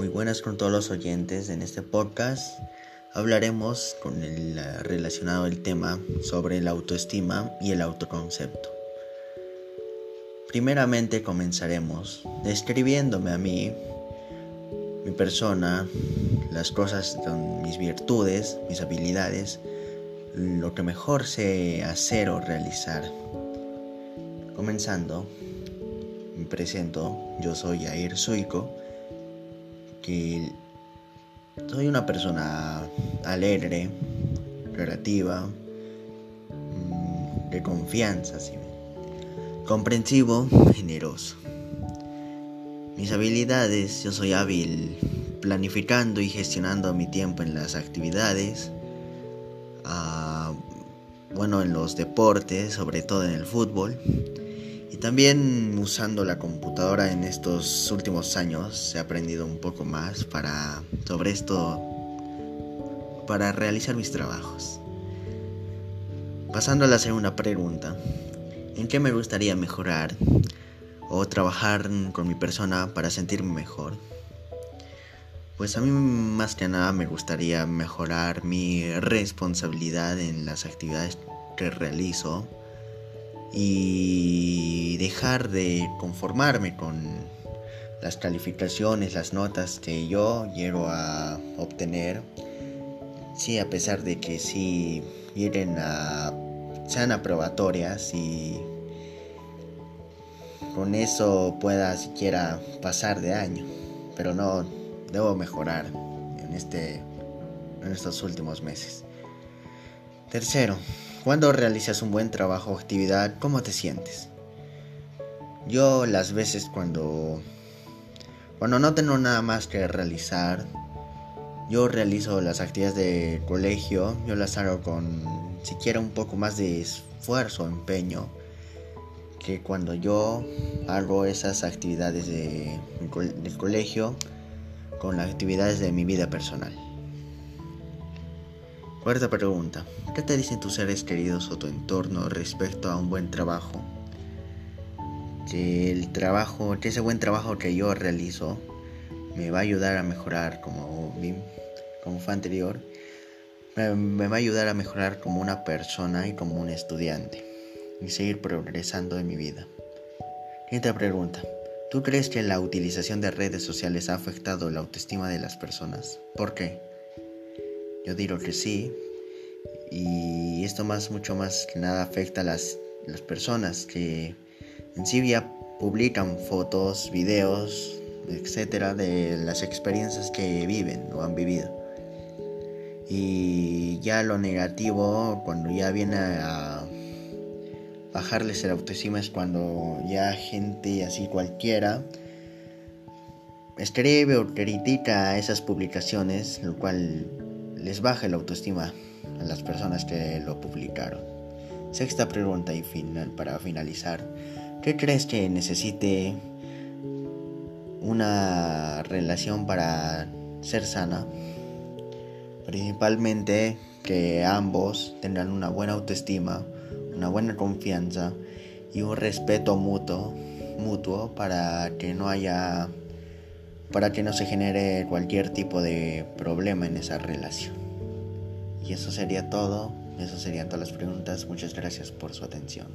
Muy buenas con todos los oyentes. En este podcast hablaremos con el relacionado el tema sobre la autoestima y el autoconcepto. Primeramente comenzaremos describiéndome a mí, mi persona, las cosas, mis virtudes, mis habilidades, lo que mejor sé hacer o realizar. Comenzando, me presento, yo soy Air Suico, que soy una persona alegre, relativa, mm, de confianza, comprensivo, generoso. Mis habilidades, yo soy hábil planificando y gestionando mi tiempo en las actividades, ah, bueno, en los deportes, sobre todo en el fútbol. Y también usando la computadora en estos últimos años he aprendido un poco más para sobre esto para realizar mis trabajos. Pasando a la segunda pregunta, ¿en qué me gustaría mejorar o trabajar con mi persona para sentirme mejor? Pues a mí más que nada me gustaría mejorar mi responsabilidad en las actividades que realizo y dejar de conformarme con las calificaciones, las notas que yo llego a obtener. Sí, a pesar de que sí vienen a sean aprobatorias y con eso pueda siquiera pasar de año, pero no debo mejorar en este en estos últimos meses. Tercero, cuando realizas un buen trabajo o actividad, ¿cómo te sientes? Yo las veces cuando cuando no tengo nada más que realizar, yo realizo las actividades de colegio, yo las hago con siquiera un poco más de esfuerzo, empeño, que cuando yo hago esas actividades de, del colegio con las actividades de mi vida personal. Cuarta pregunta. ¿Qué te dicen tus seres queridos o tu entorno respecto a un buen trabajo? Que el trabajo, que ese buen trabajo que yo realizo me va a ayudar a mejorar como, como fue anterior. Me, me va a ayudar a mejorar como una persona y como un estudiante. Y seguir progresando en mi vida. Quinta pregunta. ¿Tú crees que la utilización de redes sociales ha afectado la autoestima de las personas? ¿Por qué? Yo digo que sí. Y esto más, mucho más que nada afecta a las, las personas que en ya publican fotos, videos, etcétera, de las experiencias que viven o han vivido. Y ya lo negativo, cuando ya viene a bajarles el autoestima, es cuando ya gente así cualquiera escribe o critica esas publicaciones, lo cual les baja la autoestima a las personas que lo publicaron. Sexta pregunta y final para finalizar. ¿Qué crees que necesite una relación para ser sana? Principalmente que ambos tengan una buena autoestima, una buena confianza y un respeto mutuo, mutuo para que no haya para que no se genere cualquier tipo de problema en esa relación. Y eso sería todo, eso serían todas las preguntas, muchas gracias por su atención.